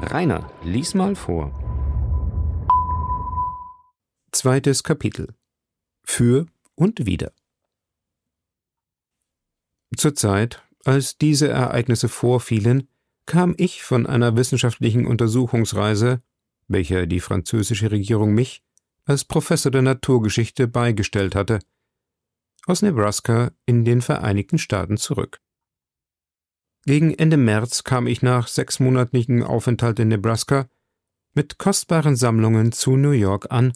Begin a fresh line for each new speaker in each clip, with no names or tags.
Rainer, lies mal vor.
Zweites Kapitel. Für und wieder. Zur Zeit, als diese Ereignisse vorfielen, kam ich von einer wissenschaftlichen Untersuchungsreise, welcher die französische Regierung mich als Professor der Naturgeschichte beigestellt hatte, aus Nebraska in den Vereinigten Staaten zurück. Gegen Ende März kam ich nach sechsmonatigen Aufenthalt in Nebraska mit kostbaren Sammlungen zu New York an,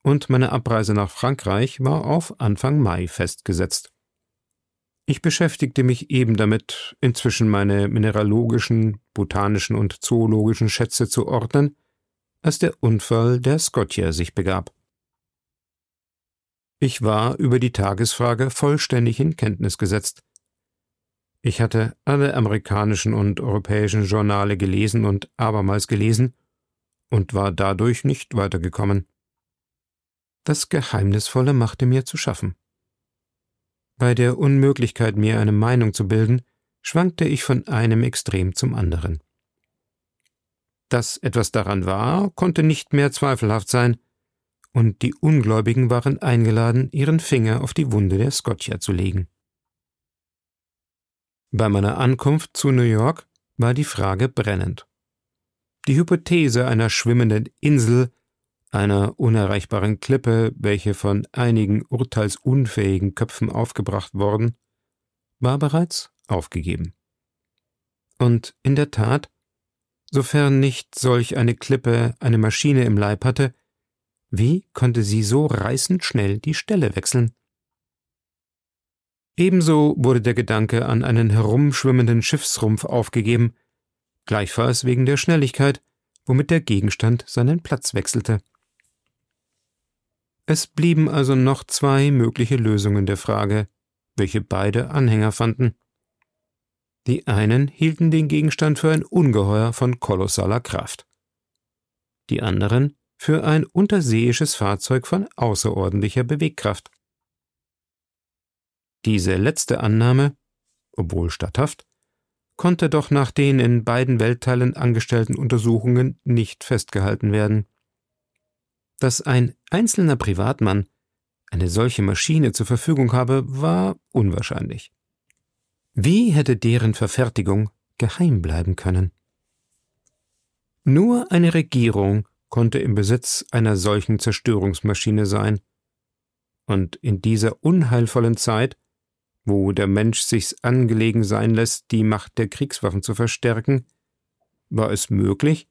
und meine Abreise nach Frankreich war auf Anfang Mai festgesetzt. Ich beschäftigte mich eben damit, inzwischen meine mineralogischen, botanischen und zoologischen Schätze zu ordnen, als der Unfall der Scotia sich begab. Ich war über die Tagesfrage vollständig in Kenntnis gesetzt. Ich hatte alle amerikanischen und europäischen Journale gelesen und abermals gelesen und war dadurch nicht weitergekommen. Das Geheimnisvolle machte mir zu schaffen. Bei der Unmöglichkeit, mir eine Meinung zu bilden, schwankte ich von einem Extrem zum anderen. Dass etwas daran war, konnte nicht mehr zweifelhaft sein, und die Ungläubigen waren eingeladen, ihren Finger auf die Wunde der Scotia zu legen. Bei meiner Ankunft zu New York war die Frage brennend. Die Hypothese einer schwimmenden Insel, einer unerreichbaren Klippe, welche von einigen urteilsunfähigen Köpfen aufgebracht worden, war bereits aufgegeben. Und in der Tat, sofern nicht solch eine Klippe eine Maschine im Leib hatte, wie konnte sie so reißend schnell die Stelle wechseln? Ebenso wurde der Gedanke an einen herumschwimmenden Schiffsrumpf aufgegeben, gleichfalls wegen der Schnelligkeit, womit der Gegenstand seinen Platz wechselte. Es blieben also noch zwei mögliche Lösungen der Frage, welche beide Anhänger fanden. Die einen hielten den Gegenstand für ein Ungeheuer von kolossaler Kraft. Die anderen für ein unterseeisches Fahrzeug von außerordentlicher Bewegkraft. Diese letzte Annahme, obwohl statthaft, konnte doch nach den in beiden Weltteilen angestellten Untersuchungen nicht festgehalten werden. Dass ein einzelner Privatmann eine solche Maschine zur Verfügung habe, war unwahrscheinlich. Wie hätte deren Verfertigung geheim bleiben können? Nur eine Regierung konnte im Besitz einer solchen Zerstörungsmaschine sein. Und in dieser unheilvollen Zeit, wo der Mensch sich's angelegen sein lässt, die Macht der Kriegswaffen zu verstärken, war es möglich,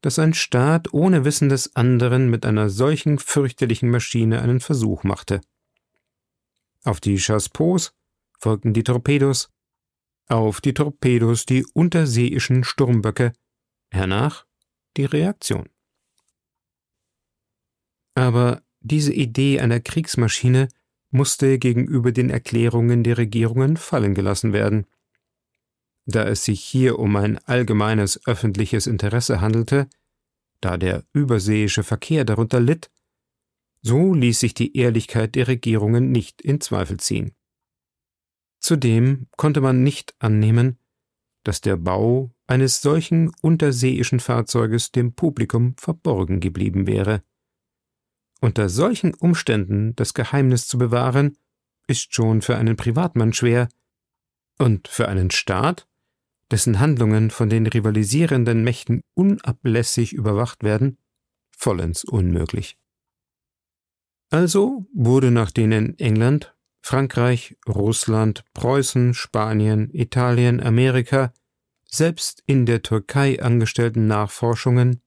dass ein Staat ohne Wissen des anderen mit einer solchen fürchterlichen Maschine einen Versuch machte. Auf die Chassepots folgten die Torpedos, auf die Torpedos die unterseeischen Sturmböcke, hernach die Reaktion. Aber diese Idee einer Kriegsmaschine musste gegenüber den Erklärungen der Regierungen fallen gelassen werden. Da es sich hier um ein allgemeines öffentliches Interesse handelte, da der überseeische Verkehr darunter litt, so ließ sich die Ehrlichkeit der Regierungen nicht in Zweifel ziehen. Zudem konnte man nicht annehmen, dass der Bau eines solchen unterseeischen Fahrzeuges dem Publikum verborgen geblieben wäre. Unter solchen Umständen das Geheimnis zu bewahren, ist schon für einen Privatmann schwer, und für einen Staat, dessen Handlungen von den rivalisierenden Mächten unablässig überwacht werden, vollends unmöglich. Also wurde nach den in England, Frankreich, Russland, Preußen, Spanien, Italien, Amerika, selbst in der Türkei angestellten Nachforschungen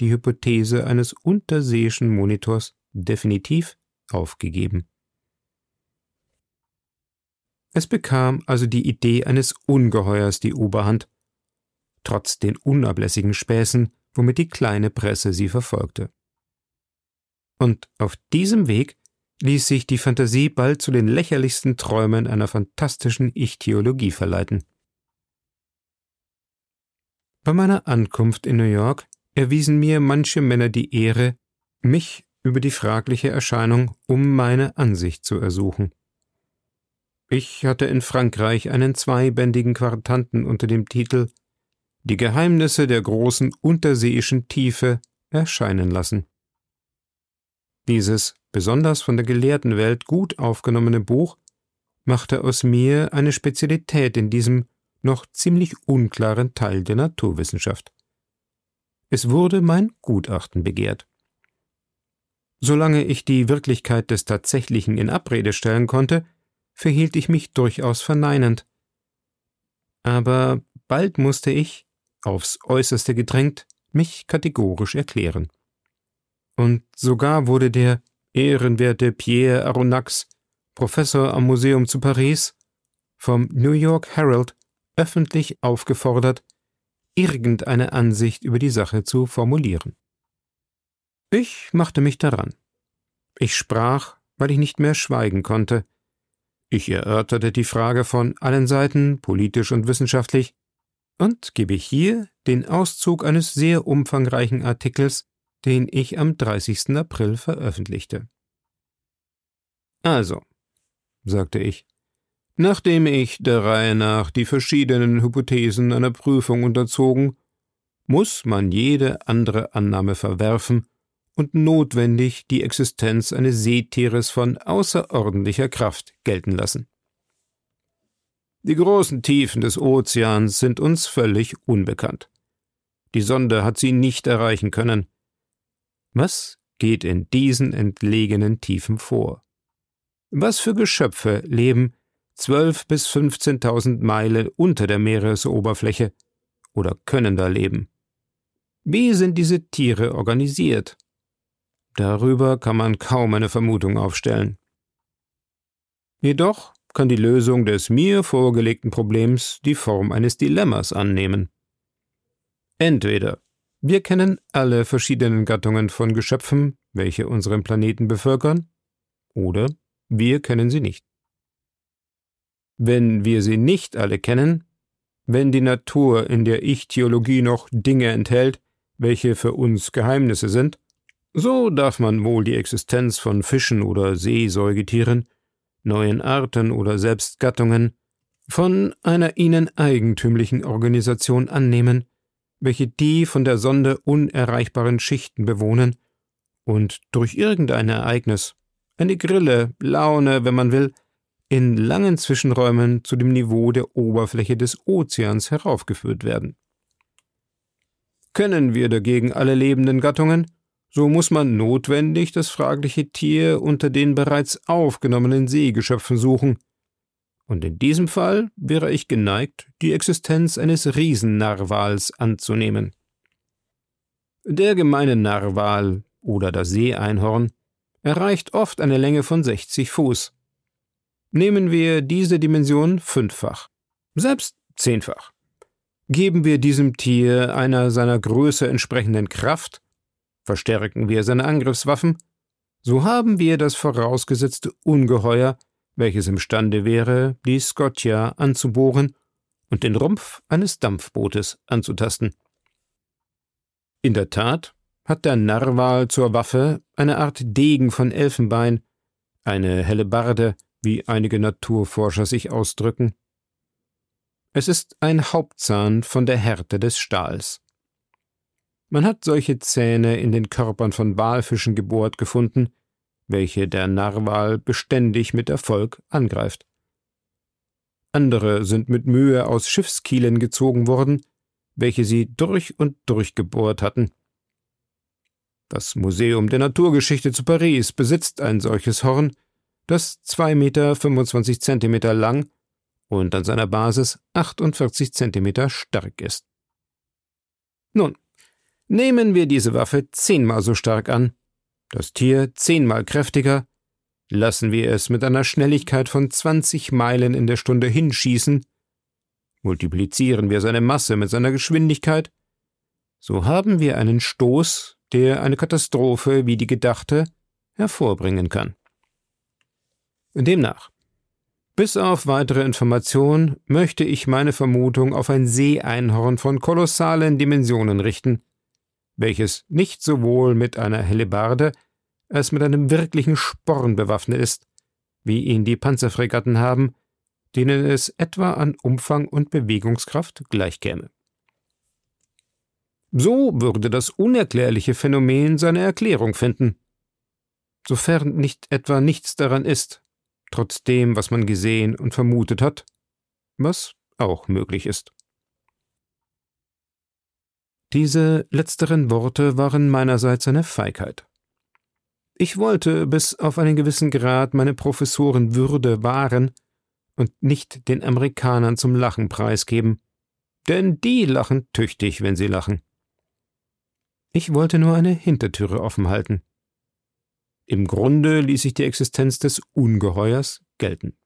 die Hypothese eines unterseeischen Monitors definitiv aufgegeben. Es bekam also die Idee eines Ungeheuers die Oberhand, trotz den unablässigen Späßen, womit die kleine Presse sie verfolgte. Und auf diesem Weg ließ sich die Fantasie bald zu den lächerlichsten Träumen einer fantastischen Ichthyologie verleiten. Bei meiner Ankunft in New York erwiesen mir manche Männer die Ehre, mich über die fragliche Erscheinung um meine Ansicht zu ersuchen. Ich hatte in Frankreich einen zweibändigen Quartanten unter dem Titel die Geheimnisse der großen unterseeischen Tiefe erscheinen lassen. Dieses besonders von der Gelehrtenwelt gut aufgenommene Buch machte aus mir eine Spezialität in diesem noch ziemlich unklaren Teil der Naturwissenschaft. Es wurde mein Gutachten begehrt. Solange ich die Wirklichkeit des Tatsächlichen in Abrede stellen konnte, verhielt ich mich durchaus verneinend. Aber bald musste ich, aufs äußerste gedrängt, mich kategorisch erklären. Und sogar wurde der ehrenwerte Pierre Aronnax, Professor am Museum zu Paris, vom New York Herald öffentlich aufgefordert, irgendeine Ansicht über die Sache zu formulieren. Ich machte mich daran. Ich sprach, weil ich nicht mehr schweigen konnte. Ich erörterte die Frage von allen Seiten, politisch und wissenschaftlich, und gebe hier den Auszug eines sehr umfangreichen Artikels, den ich am 30. April veröffentlichte. Also, sagte ich, nachdem ich der Reihe nach die verschiedenen Hypothesen einer Prüfung unterzogen, muss man jede andere Annahme verwerfen und notwendig die Existenz eines Seetieres von außerordentlicher Kraft gelten lassen. Die großen Tiefen des Ozeans sind uns völlig unbekannt. Die Sonde hat sie nicht erreichen können. Was geht in diesen entlegenen Tiefen vor? Was für Geschöpfe leben zwölf bis fünfzehntausend Meilen unter der Meeresoberfläche oder können da leben? Wie sind diese Tiere organisiert? Darüber kann man kaum eine Vermutung aufstellen. Jedoch kann die Lösung des mir vorgelegten Problems die Form eines Dilemmas annehmen. Entweder wir kennen alle verschiedenen Gattungen von Geschöpfen, welche unseren Planeten bevölkern, oder wir kennen sie nicht. Wenn wir sie nicht alle kennen, wenn die Natur in der Ich-Theologie noch Dinge enthält, welche für uns Geheimnisse sind, so darf man wohl die Existenz von Fischen oder Seesäugetieren neuen Arten oder selbst Gattungen, von einer ihnen eigentümlichen Organisation annehmen, welche die von der Sonde unerreichbaren Schichten bewohnen und durch irgendein Ereignis, eine Grille, Laune, wenn man will, in langen Zwischenräumen zu dem Niveau der Oberfläche des Ozeans heraufgeführt werden. Kennen wir dagegen alle lebenden Gattungen, so muss man notwendig das fragliche Tier unter den bereits aufgenommenen Seegeschöpfen suchen. Und in diesem Fall wäre ich geneigt, die Existenz eines Riesennarwals anzunehmen. Der gemeine Narwal oder das Seeeinhorn erreicht oft eine Länge von 60 Fuß. Nehmen wir diese Dimension fünffach, selbst zehnfach. Geben wir diesem Tier einer seiner Größe entsprechenden Kraft, Verstärken wir seine Angriffswaffen, so haben wir das vorausgesetzte Ungeheuer, welches imstande wäre, die Scotia anzubohren und den Rumpf eines Dampfbootes anzutasten. In der Tat hat der Narwal zur Waffe eine Art Degen von Elfenbein, eine Hellebarde, wie einige Naturforscher sich ausdrücken. Es ist ein Hauptzahn von der Härte des Stahls. Man hat solche Zähne in den Körpern von Walfischen gebohrt gefunden, welche der Narwal beständig mit Erfolg angreift. Andere sind mit Mühe aus Schiffskielen gezogen worden, welche sie durch und durch gebohrt hatten. Das Museum der Naturgeschichte zu Paris besitzt ein solches Horn, das zwei Meter 25 Zentimeter lang und an seiner Basis 48 Zentimeter stark ist. Nun, Nehmen wir diese Waffe zehnmal so stark an, das Tier zehnmal kräftiger, lassen wir es mit einer Schnelligkeit von 20 Meilen in der Stunde hinschießen, multiplizieren wir seine Masse mit seiner Geschwindigkeit, so haben wir einen Stoß, der eine Katastrophe wie die gedachte hervorbringen kann. Demnach, bis auf weitere Information möchte ich meine Vermutung auf ein Seeeinhorn von kolossalen Dimensionen richten, welches nicht sowohl mit einer Hellebarde als mit einem wirklichen Sporn bewaffnet ist, wie ihn die Panzerfregatten haben, denen es etwa an Umfang und Bewegungskraft gleichkäme. So würde das unerklärliche Phänomen seine Erklärung finden. Sofern nicht etwa nichts daran ist, trotz dem, was man gesehen und vermutet hat, was auch möglich ist. Diese letzteren Worte waren meinerseits eine Feigheit. Ich wollte bis auf einen gewissen Grad meine Professorenwürde wahren und nicht den Amerikanern zum Lachen preisgeben, denn die lachen tüchtig, wenn sie lachen. Ich wollte nur eine Hintertüre offen halten. Im Grunde ließ ich die Existenz des Ungeheuers gelten.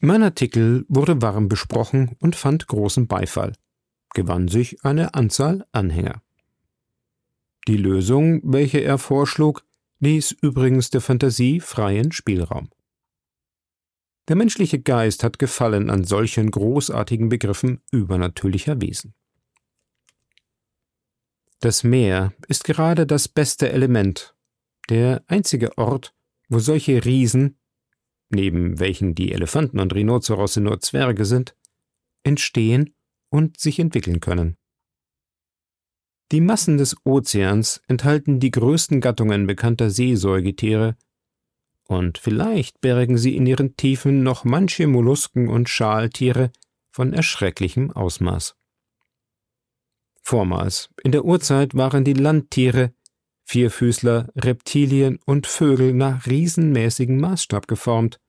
Mein Artikel wurde warm besprochen und fand großen Beifall gewann sich eine Anzahl Anhänger. Die Lösung, welche er vorschlug, ließ übrigens der Fantasie freien Spielraum. Der menschliche Geist hat Gefallen an solchen großartigen Begriffen übernatürlicher Wesen. Das Meer ist gerade das beste Element, der einzige Ort, wo solche Riesen, neben welchen die Elefanten und Rhinozerosse nur Zwerge sind, entstehen und sich entwickeln können. Die Massen des Ozeans enthalten die größten Gattungen bekannter Seesäugetiere, und vielleicht bergen sie in ihren Tiefen noch manche Mollusken und Schaltiere von erschrecklichem Ausmaß. Vormals, in der Urzeit, waren die Landtiere, Vierfüßler, Reptilien und Vögel nach riesenmäßigem Maßstab geformt.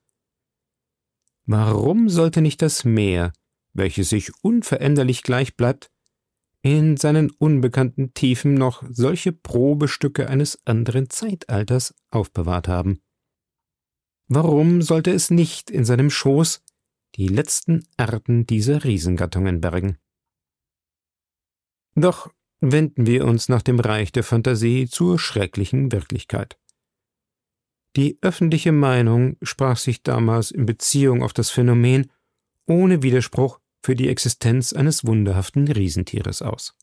Warum sollte nicht das Meer welches sich unveränderlich gleich bleibt, in seinen unbekannten Tiefen noch solche Probestücke eines anderen Zeitalters aufbewahrt haben. Warum sollte es nicht in seinem Schoß die letzten Arten dieser Riesengattungen bergen? Doch wenden wir uns nach dem Reich der Fantasie zur schrecklichen Wirklichkeit. Die öffentliche Meinung sprach sich damals in Beziehung auf das Phänomen ohne Widerspruch für die Existenz eines wunderhaften Riesentieres aus.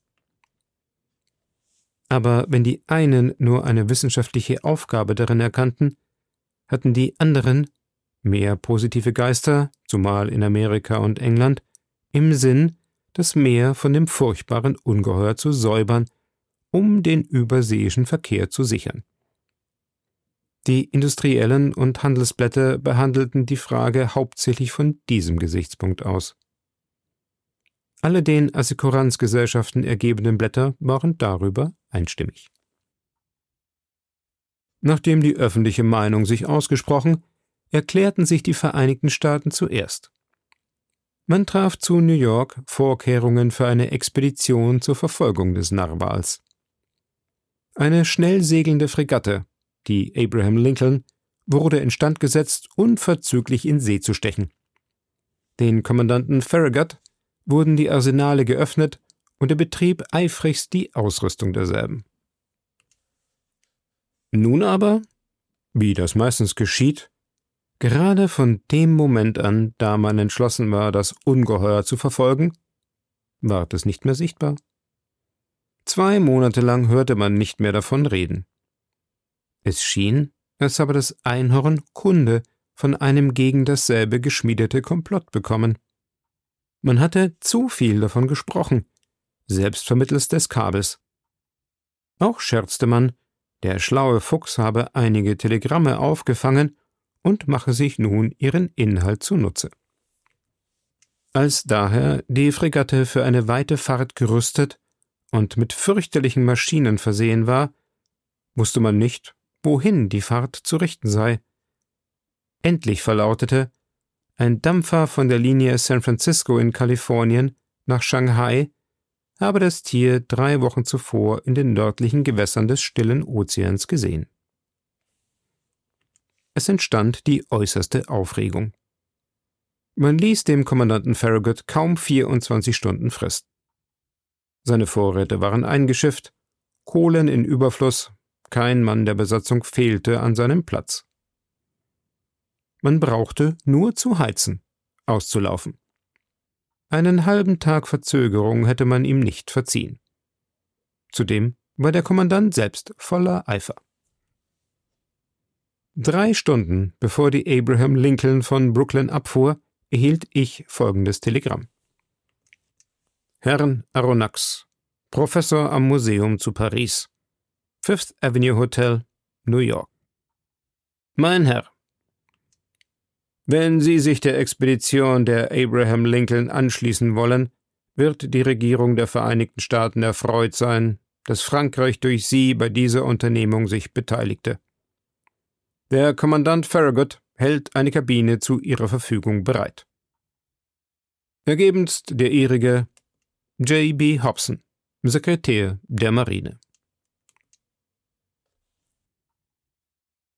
Aber wenn die einen nur eine wissenschaftliche Aufgabe darin erkannten, hatten die anderen, mehr positive Geister, zumal in Amerika und England, im Sinn, das Meer von dem furchtbaren Ungeheuer zu säubern, um den überseeischen Verkehr zu sichern. Die Industriellen und Handelsblätter behandelten die Frage hauptsächlich von diesem Gesichtspunkt aus. Alle den Assekuranzgesellschaften ergebenen Blätter waren darüber einstimmig. Nachdem die öffentliche Meinung sich ausgesprochen, erklärten sich die Vereinigten Staaten zuerst. Man traf zu New York Vorkehrungen für eine Expedition zur Verfolgung des Narwals. Eine schnell segelnde Fregatte, die Abraham Lincoln, wurde instand gesetzt, unverzüglich in See zu stechen. Den Kommandanten Farragut wurden die Arsenale geöffnet und er betrieb eifrigst die Ausrüstung derselben. Nun aber, wie das meistens geschieht, gerade von dem Moment an, da man entschlossen war, das Ungeheuer zu verfolgen, ward es nicht mehr sichtbar. Zwei Monate lang hörte man nicht mehr davon reden. Es schien, als habe das Einhorn Kunde von einem gegen dasselbe geschmiedete Komplott bekommen. Man hatte zu viel davon gesprochen, selbst vermittels des Kabels. Auch scherzte man, der schlaue Fuchs habe einige Telegramme aufgefangen und mache sich nun ihren Inhalt zunutze. Als daher die Fregatte für eine weite Fahrt gerüstet und mit fürchterlichen Maschinen versehen war, wusste man nicht, wohin die Fahrt zu richten sei. Endlich verlautete, ein Dampfer von der Linie San Francisco in Kalifornien nach Shanghai habe das Tier drei Wochen zuvor in den nördlichen Gewässern des stillen Ozeans gesehen. Es entstand die äußerste Aufregung. Man ließ dem Kommandanten Farragut kaum 24 Stunden Frist. Seine Vorräte waren eingeschifft, Kohlen in Überfluss, kein Mann der Besatzung fehlte an seinem Platz. Man brauchte nur zu heizen, auszulaufen. Einen halben Tag Verzögerung hätte man ihm nicht verziehen. Zudem war der Kommandant selbst voller Eifer. Drei Stunden bevor die Abraham Lincoln von Brooklyn abfuhr, erhielt ich folgendes Telegramm. Herrn Aronnax, Professor am Museum zu Paris. Fifth Avenue Hotel, New York. Mein Herr, wenn Sie sich der Expedition der Abraham Lincoln anschließen wollen, wird die Regierung der Vereinigten Staaten erfreut sein, dass Frankreich durch Sie bei dieser Unternehmung sich beteiligte. Der Kommandant Farragut hält eine Kabine zu Ihrer Verfügung bereit. Ergebenst der Ihrige J. B. Hobson, Sekretär der Marine.